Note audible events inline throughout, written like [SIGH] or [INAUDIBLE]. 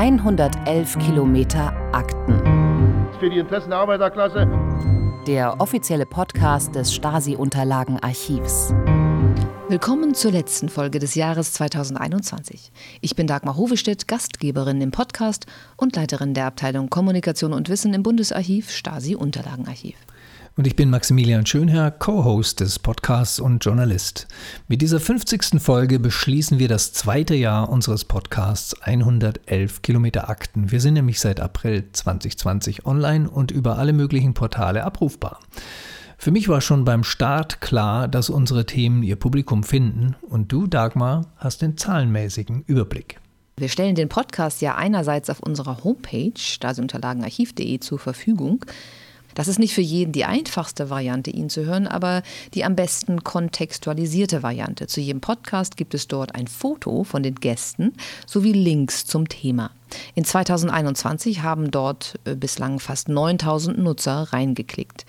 111 Kilometer Akten. Für die Interessen der Arbeiterklasse. Der offizielle Podcast des Stasi-Unterlagenarchivs. Willkommen zur letzten Folge des Jahres 2021. Ich bin Dagmar Hovestedt, Gastgeberin im Podcast und Leiterin der Abteilung Kommunikation und Wissen im Bundesarchiv Stasi-Unterlagenarchiv. Und ich bin Maximilian Schönherr, Co-Host des Podcasts und Journalist. Mit dieser 50. Folge beschließen wir das zweite Jahr unseres Podcasts 111 Kilometer Akten. Wir sind nämlich seit April 2020 online und über alle möglichen Portale abrufbar. Für mich war schon beim Start klar, dass unsere Themen ihr Publikum finden und du, Dagmar, hast den zahlenmäßigen Überblick. Wir stellen den Podcast ja einerseits auf unserer Homepage stasiunterlagenarchiv.de zur Verfügung. Das ist nicht für jeden die einfachste Variante, ihn zu hören, aber die am besten kontextualisierte Variante. Zu jedem Podcast gibt es dort ein Foto von den Gästen sowie Links zum Thema. In 2021 haben dort äh, bislang fast 9000 Nutzer reingeklickt.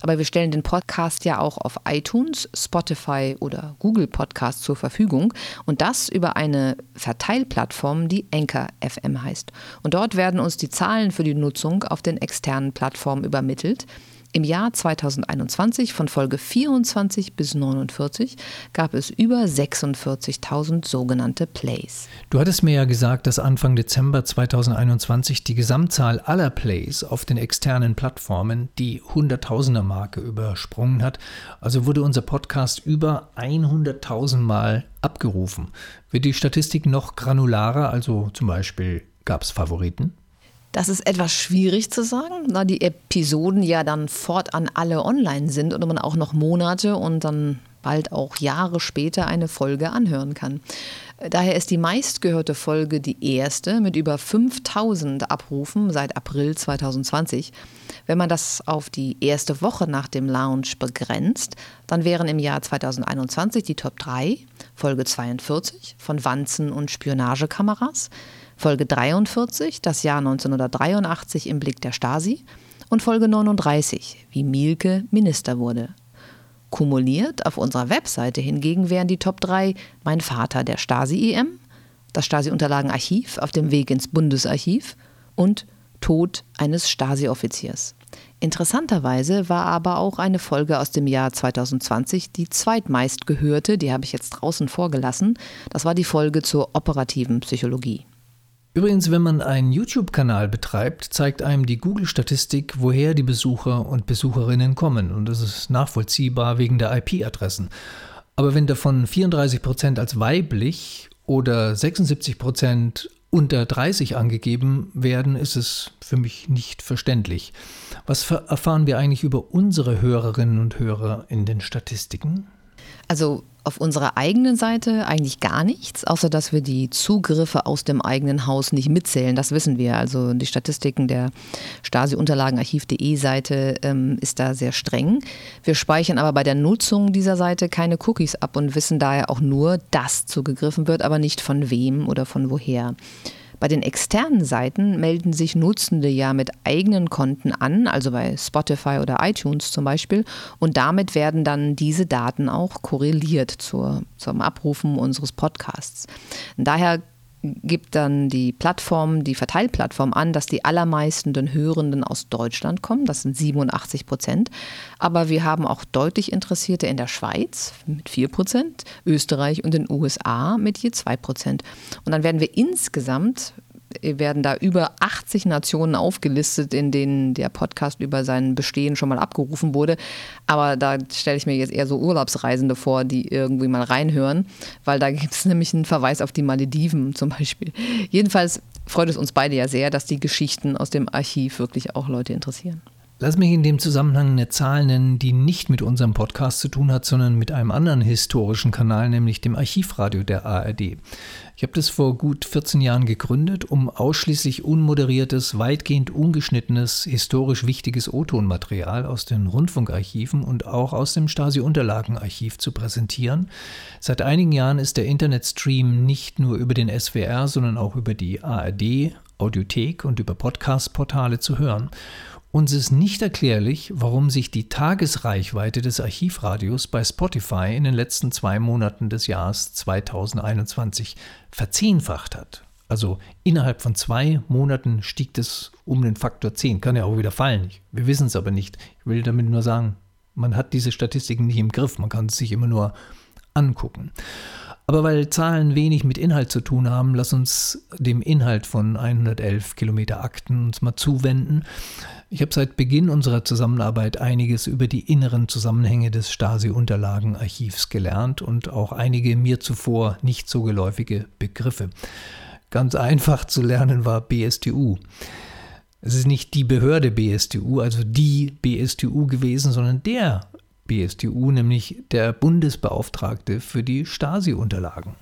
Aber wir stellen den Podcast ja auch auf iTunes, Spotify oder Google Podcast zur Verfügung und das über eine Verteilplattform, die Anchor FM heißt. Und dort werden uns die Zahlen für die Nutzung auf den externen Plattformen übermittelt. Im Jahr 2021 von Folge 24 bis 49 gab es über 46.000 sogenannte Plays. Du hattest mir ja gesagt, dass Anfang Dezember 2021 die Gesamtzahl aller Plays auf den externen Plattformen die Hunderttausender-Marke übersprungen hat. Also wurde unser Podcast über 100.000 Mal abgerufen. Wird die Statistik noch granularer, also zum Beispiel gab es Favoriten? Das ist etwas schwierig zu sagen, da die Episoden ja dann fortan alle online sind und man auch noch Monate und dann bald auch Jahre später eine Folge anhören kann. Daher ist die meistgehörte Folge die erste mit über 5000 Abrufen seit April 2020. Wenn man das auf die erste Woche nach dem Launch begrenzt, dann wären im Jahr 2021 die Top 3 Folge 42 von Wanzen und Spionagekameras, Folge 43, das Jahr 1983 im Blick der Stasi und Folge 39, wie Mielke Minister wurde. Kumuliert auf unserer Webseite hingegen wären die Top 3 Mein Vater der Stasi-EM, das Stasi-Unterlagenarchiv auf dem Weg ins Bundesarchiv und Tod eines Stasi-Offiziers. Interessanterweise war aber auch eine Folge aus dem Jahr 2020 die zweitmeist gehörte, die habe ich jetzt draußen vorgelassen. Das war die Folge zur operativen Psychologie. Übrigens, wenn man einen YouTube-Kanal betreibt, zeigt einem die Google-Statistik, woher die Besucher und Besucherinnen kommen. Und das ist nachvollziehbar wegen der IP-Adressen. Aber wenn davon 34% als weiblich oder 76% unter 30 angegeben werden, ist es für mich nicht verständlich. Was erfahren wir eigentlich über unsere Hörerinnen und Hörer in den Statistiken? Also auf unserer eigenen Seite eigentlich gar nichts, außer dass wir die Zugriffe aus dem eigenen Haus nicht mitzählen. Das wissen wir. Also die Statistiken der Stasi-Unterlagenarchiv.de Seite ähm, ist da sehr streng. Wir speichern aber bei der Nutzung dieser Seite keine Cookies ab und wissen daher auch nur, dass zugegriffen wird, aber nicht von wem oder von woher. Bei den externen Seiten melden sich Nutzende ja mit eigenen Konten an, also bei Spotify oder iTunes zum Beispiel, und damit werden dann diese Daten auch korreliert zur, zum Abrufen unseres Podcasts. Daher gibt dann die Plattform, die Verteilplattform an, dass die allermeisten den Hörenden aus Deutschland kommen. Das sind 87 Prozent. Aber wir haben auch deutlich Interessierte in der Schweiz mit 4 Prozent, Österreich und den USA mit je 2 Prozent. Und dann werden wir insgesamt werden da über 80 Nationen aufgelistet, in denen der Podcast über sein Bestehen schon mal abgerufen wurde. Aber da stelle ich mir jetzt eher so Urlaubsreisende vor, die irgendwie mal reinhören, weil da gibt es [LAUGHS] nämlich einen Verweis auf die Malediven zum Beispiel. Jedenfalls freut es uns beide ja sehr, dass die Geschichten aus dem Archiv wirklich auch Leute interessieren. Lass mich in dem Zusammenhang eine Zahl nennen, die nicht mit unserem Podcast zu tun hat, sondern mit einem anderen historischen Kanal, nämlich dem Archivradio der ARD. Ich habe das vor gut 14 Jahren gegründet, um ausschließlich unmoderiertes, weitgehend ungeschnittenes, historisch wichtiges O-Ton-Material aus den Rundfunkarchiven und auch aus dem Stasi-Unterlagenarchiv zu präsentieren. Seit einigen Jahren ist der Internetstream nicht nur über den SWR, sondern auch über die ARD, Audiothek und über Podcast-Portale zu hören. Uns ist nicht erklärlich, warum sich die Tagesreichweite des Archivradios bei Spotify in den letzten zwei Monaten des Jahres 2021 verzehnfacht hat. Also innerhalb von zwei Monaten stieg das um den Faktor 10. Kann ja auch wieder fallen. Wir wissen es aber nicht. Ich will damit nur sagen, man hat diese Statistiken nicht im Griff. Man kann es sich immer nur angucken. Aber weil Zahlen wenig mit Inhalt zu tun haben, lass uns dem Inhalt von 111 Kilometer Akten uns mal zuwenden. Ich habe seit Beginn unserer Zusammenarbeit einiges über die inneren Zusammenhänge des Stasi-Unterlagenarchivs gelernt und auch einige mir zuvor nicht so geläufige Begriffe. Ganz einfach zu lernen war BSTU. Es ist nicht die Behörde BSTU, also die BSTU gewesen, sondern der BSTU, nämlich der Bundesbeauftragte für die Stasi-Unterlagen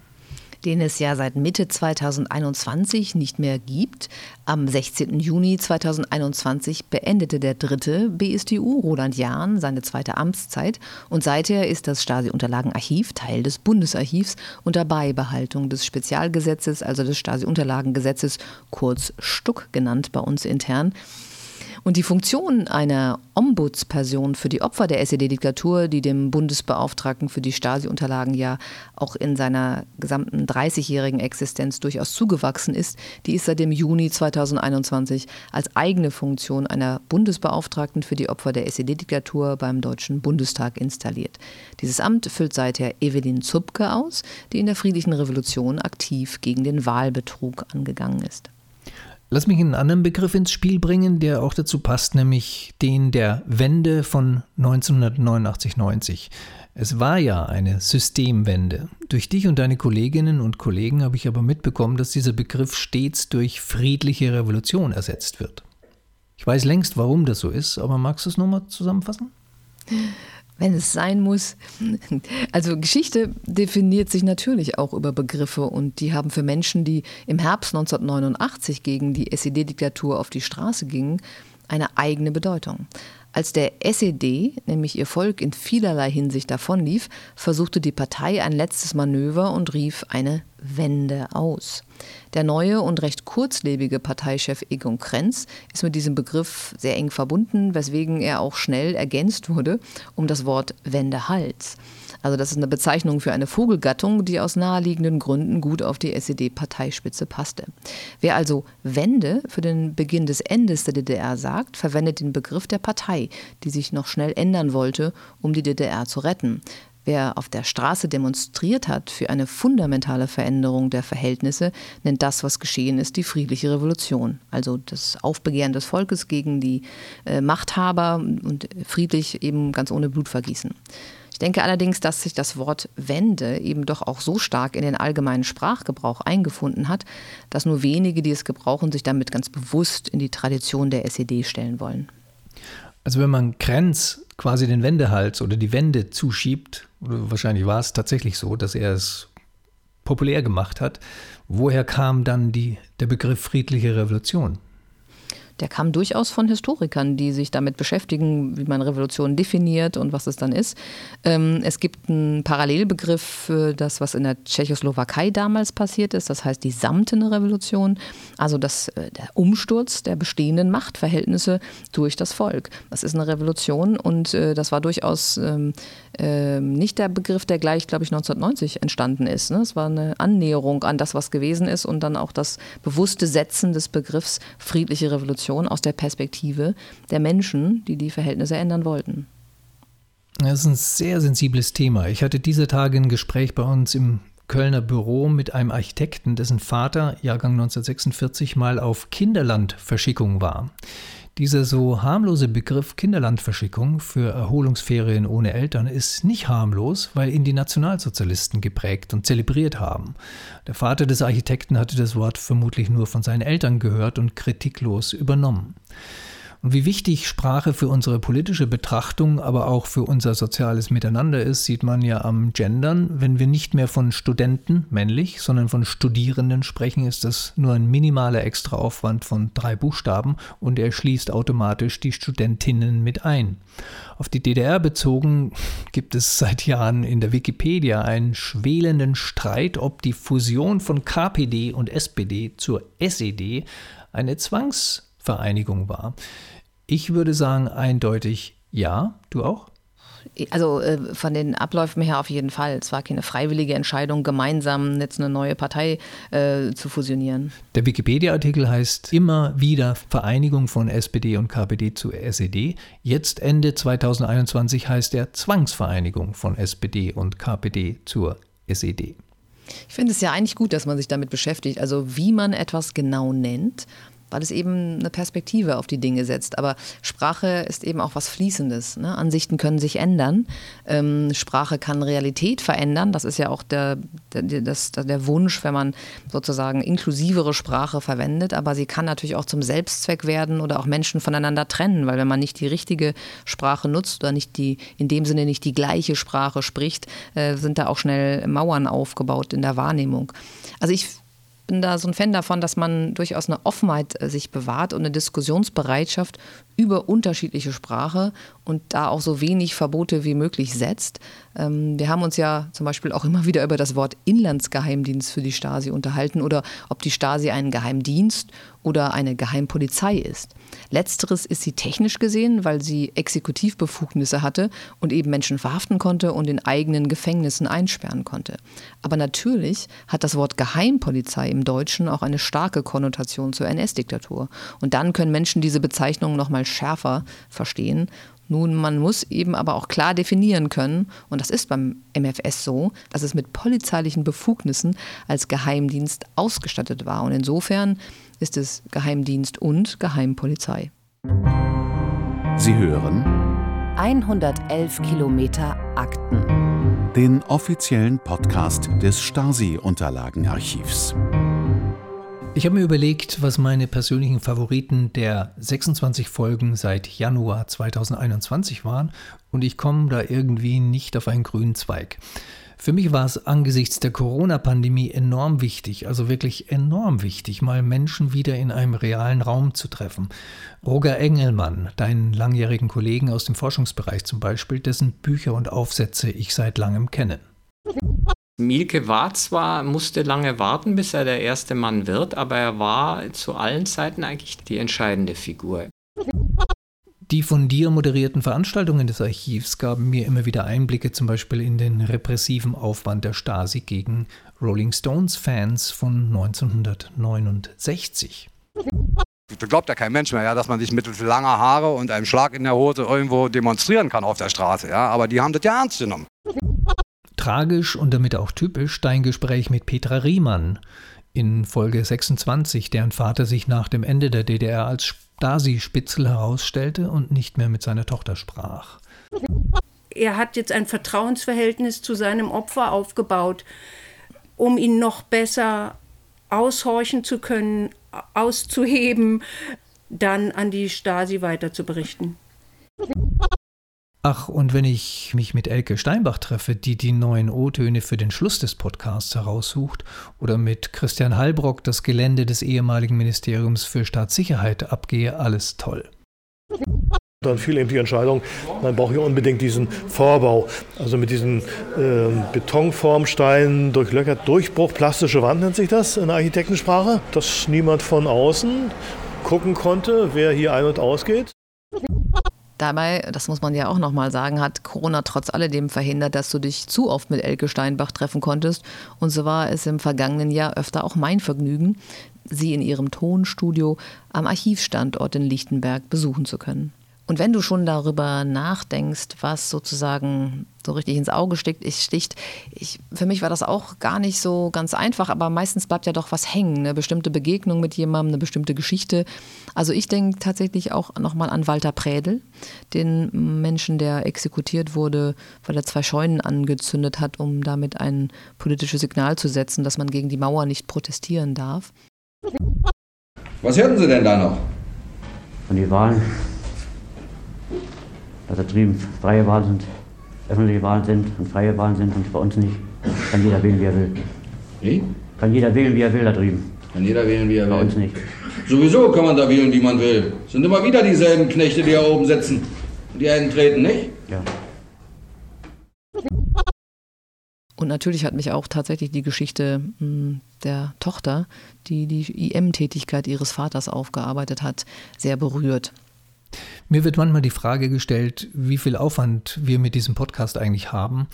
den es ja seit Mitte 2021 nicht mehr gibt. Am 16. Juni 2021 beendete der dritte BSTU, Roland Jahn, seine zweite Amtszeit und seither ist das Stasi-Unterlagenarchiv Teil des Bundesarchivs unter Beibehaltung des Spezialgesetzes, also des Stasi-Unterlagengesetzes, kurz Stuck genannt bei uns intern. Und die Funktion einer Ombudsperson für die Opfer der SED-Diktatur, die dem Bundesbeauftragten für die Stasi-Unterlagen ja auch in seiner gesamten 30-jährigen Existenz durchaus zugewachsen ist, die ist seit dem Juni 2021 als eigene Funktion einer Bundesbeauftragten für die Opfer der SED-Diktatur beim Deutschen Bundestag installiert. Dieses Amt füllt seither Evelyn Zupke aus, die in der Friedlichen Revolution aktiv gegen den Wahlbetrug angegangen ist. Lass mich einen anderen Begriff ins Spiel bringen, der auch dazu passt, nämlich den der Wende von 1989-90. Es war ja eine Systemwende. Durch dich und deine Kolleginnen und Kollegen habe ich aber mitbekommen, dass dieser Begriff stets durch friedliche Revolution ersetzt wird. Ich weiß längst, warum das so ist, aber magst du es nochmal zusammenfassen? Wenn es sein muss. Also Geschichte definiert sich natürlich auch über Begriffe und die haben für Menschen, die im Herbst 1989 gegen die SED-Diktatur auf die Straße gingen, eine eigene Bedeutung. Als der SED, nämlich ihr Volk, in vielerlei Hinsicht davonlief, versuchte die Partei ein letztes Manöver und rief eine Wende aus. Der neue und recht kurzlebige Parteichef Egon Krenz ist mit diesem Begriff sehr eng verbunden, weswegen er auch schnell ergänzt wurde um das Wort Wendehals. Also das ist eine Bezeichnung für eine Vogelgattung, die aus naheliegenden Gründen gut auf die SED-Parteispitze passte. Wer also Wende für den Beginn des Endes der DDR sagt, verwendet den Begriff der Partei, die sich noch schnell ändern wollte, um die DDR zu retten. Wer auf der Straße demonstriert hat für eine fundamentale Veränderung der Verhältnisse, nennt das, was geschehen ist, die friedliche Revolution. Also das Aufbegehren des Volkes gegen die äh, Machthaber und friedlich eben ganz ohne Blutvergießen. Ich denke allerdings, dass sich das Wort Wende eben doch auch so stark in den allgemeinen Sprachgebrauch eingefunden hat, dass nur wenige, die es gebrauchen, sich damit ganz bewusst in die Tradition der SED stellen wollen. Also wenn man Krenz quasi den Wendehals oder die Wende zuschiebt, wahrscheinlich war es tatsächlich so, dass er es populär gemacht hat, woher kam dann die, der Begriff friedliche Revolution? Der kam durchaus von Historikern, die sich damit beschäftigen, wie man Revolution definiert und was es dann ist. Ähm, es gibt einen Parallelbegriff für das, was in der Tschechoslowakei damals passiert ist, das heißt die samtene Revolution, also das, äh, der Umsturz der bestehenden Machtverhältnisse durch das Volk. Das ist eine Revolution und äh, das war durchaus ähm, äh, nicht der Begriff, der gleich, glaube ich, 1990 entstanden ist. Ne? Es war eine Annäherung an das, was gewesen ist und dann auch das bewusste Setzen des Begriffs friedliche Revolution Revolution aus der Perspektive der Menschen, die die Verhältnisse ändern wollten. Das ist ein sehr sensibles Thema. Ich hatte diese Tage ein Gespräch bei uns im Kölner Büro mit einem Architekten, dessen Vater, Jahrgang 1946, mal auf Kinderlandverschickung war. Dieser so harmlose Begriff Kinderlandverschickung für Erholungsferien ohne Eltern ist nicht harmlos, weil ihn die Nationalsozialisten geprägt und zelebriert haben. Der Vater des Architekten hatte das Wort vermutlich nur von seinen Eltern gehört und kritiklos übernommen. Und wie wichtig Sprache für unsere politische Betrachtung, aber auch für unser soziales Miteinander ist, sieht man ja am Gendern. Wenn wir nicht mehr von Studenten, männlich, sondern von Studierenden sprechen, ist das nur ein minimaler Extraaufwand von drei Buchstaben und er schließt automatisch die Studentinnen mit ein. Auf die DDR bezogen gibt es seit Jahren in der Wikipedia einen schwelenden Streit, ob die Fusion von KPD und SPD zur SED eine Zwangsvereinigung war. Ich würde sagen eindeutig ja. Du auch? Also äh, von den Abläufen her auf jeden Fall. Es war keine freiwillige Entscheidung, gemeinsam jetzt eine neue Partei äh, zu fusionieren. Der Wikipedia-Artikel heißt immer wieder Vereinigung von SPD und KPD zu SED. Jetzt Ende 2021 heißt er Zwangsvereinigung von SPD und KPD zur SED. Ich finde es ja eigentlich gut, dass man sich damit beschäftigt, also wie man etwas genau nennt weil es eben eine Perspektive auf die Dinge setzt. Aber Sprache ist eben auch was Fließendes. Ne? Ansichten können sich ändern. Ähm, Sprache kann Realität verändern. Das ist ja auch der, der, das, der Wunsch, wenn man sozusagen inklusivere Sprache verwendet. Aber sie kann natürlich auch zum Selbstzweck werden oder auch Menschen voneinander trennen, weil wenn man nicht die richtige Sprache nutzt oder nicht die, in dem Sinne nicht die gleiche Sprache spricht, äh, sind da auch schnell Mauern aufgebaut in der Wahrnehmung. Also ich bin da so ein Fan davon, dass man durchaus eine Offenheit äh, sich bewahrt und eine Diskussionsbereitschaft über unterschiedliche Sprache und da auch so wenig Verbote wie möglich setzt. Ähm, wir haben uns ja zum Beispiel auch immer wieder über das Wort Inlandsgeheimdienst für die Stasi unterhalten oder ob die Stasi ein Geheimdienst oder eine Geheimpolizei ist. Letzteres ist sie technisch gesehen, weil sie Exekutivbefugnisse hatte und eben Menschen verhaften konnte und in eigenen Gefängnissen einsperren konnte. Aber natürlich hat das Wort Geheimpolizei im Deutschen auch eine starke Konnotation zur NS-Diktatur. Und dann können Menschen diese Bezeichnung noch mal schärfer verstehen nun, man muss eben aber auch klar definieren können, und das ist beim MFS so, dass es mit polizeilichen Befugnissen als Geheimdienst ausgestattet war. Und insofern ist es Geheimdienst und Geheimpolizei. Sie hören 111 Kilometer Akten. Den offiziellen Podcast des Stasi-Unterlagenarchivs. Ich habe mir überlegt, was meine persönlichen Favoriten der 26 Folgen seit Januar 2021 waren und ich komme da irgendwie nicht auf einen grünen Zweig. Für mich war es angesichts der Corona-Pandemie enorm wichtig, also wirklich enorm wichtig, mal Menschen wieder in einem realen Raum zu treffen. Roger Engelmann, deinen langjährigen Kollegen aus dem Forschungsbereich zum Beispiel, dessen Bücher und Aufsätze ich seit langem kenne. Mielke war zwar, musste lange warten, bis er der erste Mann wird, aber er war zu allen Zeiten eigentlich die entscheidende Figur. Die von dir moderierten Veranstaltungen des Archivs gaben mir immer wieder Einblicke, zum Beispiel in den repressiven Aufwand der Stasi gegen Rolling Stones-Fans von 1969. Das glaubt ja kein Mensch mehr, ja, dass man sich mit langer Haare und einem Schlag in der Hose irgendwo demonstrieren kann auf der Straße. Ja? Aber die haben das ja ernst genommen. Tragisch und damit auch typisch dein Gespräch mit Petra Riemann in Folge 26, deren Vater sich nach dem Ende der DDR als Stasi-Spitzel herausstellte und nicht mehr mit seiner Tochter sprach. Er hat jetzt ein Vertrauensverhältnis zu seinem Opfer aufgebaut, um ihn noch besser aushorchen zu können, auszuheben, dann an die Stasi weiter zu berichten. Ach, und wenn ich mich mit Elke Steinbach treffe, die die neuen O-Töne für den Schluss des Podcasts heraussucht, oder mit Christian Hallbrock das Gelände des ehemaligen Ministeriums für Staatssicherheit abgehe, alles toll. Dann fiel eben die Entscheidung, man braucht hier unbedingt diesen Vorbau, also mit diesen äh, Betonformsteinen durchlöchert, Durchbruch, plastische Wand nennt sich das in der Architektensprache, dass niemand von außen gucken konnte, wer hier ein- und ausgeht. Dabei, das muss man ja auch nochmal sagen, hat Corona trotz alledem verhindert, dass du dich zu oft mit Elke Steinbach treffen konntest. Und so war es im vergangenen Jahr öfter auch mein Vergnügen, sie in ihrem Tonstudio am Archivstandort in Lichtenberg besuchen zu können. Und wenn du schon darüber nachdenkst, was sozusagen so richtig ins Auge sticht, ich, sticht, ich, für mich war das auch gar nicht so ganz einfach, aber meistens bleibt ja doch was hängen, eine bestimmte Begegnung mit jemandem, eine bestimmte Geschichte. Also ich denke tatsächlich auch nochmal an Walter Prädel, den Menschen, der exekutiert wurde, weil er zwei Scheunen angezündet hat, um damit ein politisches Signal zu setzen, dass man gegen die Mauer nicht protestieren darf. Was hörten Sie denn da noch? Von den Wahlen dass da drüben freie Wahlen sind, öffentliche Wahlen sind und freie Wahlen sind und bei uns nicht. Kann jeder wählen, wie er will. Wie? Kann jeder wählen, wie er will da drüben. Kann jeder wählen, wie er will. Bei uns nicht. Sowieso kann man da wählen, wie man will. Es sind immer wieder dieselben Knechte, die da oben sitzen. Die einen treten, nicht? Ja. Und natürlich hat mich auch tatsächlich die Geschichte hm, der Tochter, die die IM-Tätigkeit ihres Vaters aufgearbeitet hat, sehr berührt. Mir wird manchmal die Frage gestellt, wie viel Aufwand wir mit diesem Podcast eigentlich haben.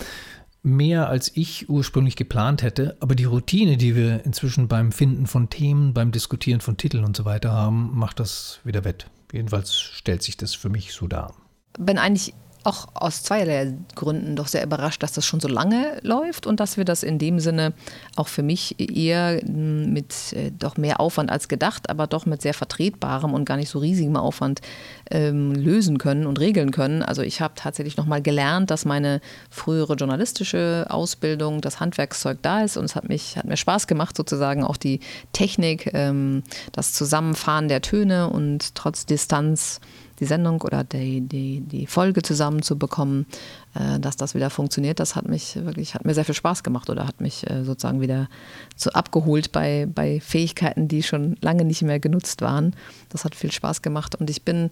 Mehr als ich ursprünglich geplant hätte, aber die Routine, die wir inzwischen beim Finden von Themen, beim Diskutieren von Titeln und so weiter haben, macht das wieder wett. Jedenfalls stellt sich das für mich so dar. Bin eigentlich auch aus zweierlei Gründen doch sehr überrascht, dass das schon so lange läuft und dass wir das in dem Sinne auch für mich eher mit äh, doch mehr Aufwand als gedacht, aber doch mit sehr vertretbarem und gar nicht so riesigem Aufwand ähm, lösen können und regeln können. Also ich habe tatsächlich nochmal gelernt, dass meine frühere journalistische Ausbildung, das Handwerkszeug da ist und es hat, mich, hat mir Spaß gemacht, sozusagen auch die Technik, ähm, das Zusammenfahren der Töne und trotz Distanz die Sendung oder die, die, die Folge zusammenzubekommen, äh, dass das wieder funktioniert, das hat mich wirklich, hat mir sehr viel Spaß gemacht oder hat mich äh, sozusagen wieder so abgeholt bei, bei Fähigkeiten, die schon lange nicht mehr genutzt waren. Das hat viel Spaß gemacht und ich bin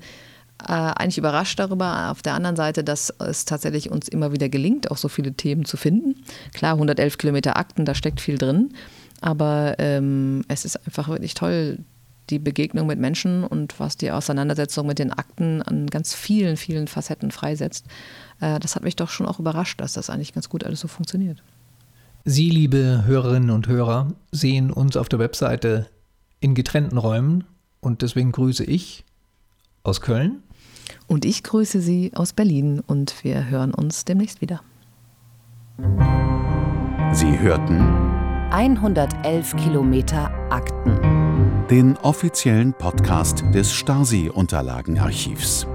äh, eigentlich überrascht darüber, auf der anderen Seite, dass es tatsächlich uns immer wieder gelingt, auch so viele Themen zu finden. Klar, 111 Kilometer Akten, da steckt viel drin. Aber ähm, es ist einfach wirklich toll, die Begegnung mit Menschen und was die Auseinandersetzung mit den Akten an ganz vielen, vielen Facetten freisetzt. Äh, das hat mich doch schon auch überrascht, dass das eigentlich ganz gut alles so funktioniert. Sie, liebe Hörerinnen und Hörer, sehen uns auf der Webseite in getrennten Räumen und deswegen grüße ich aus Köln. Und ich grüße Sie aus Berlin und wir hören uns demnächst wieder. Sie hörten 111 Kilometer Akten den offiziellen Podcast des Stasi-Unterlagenarchivs.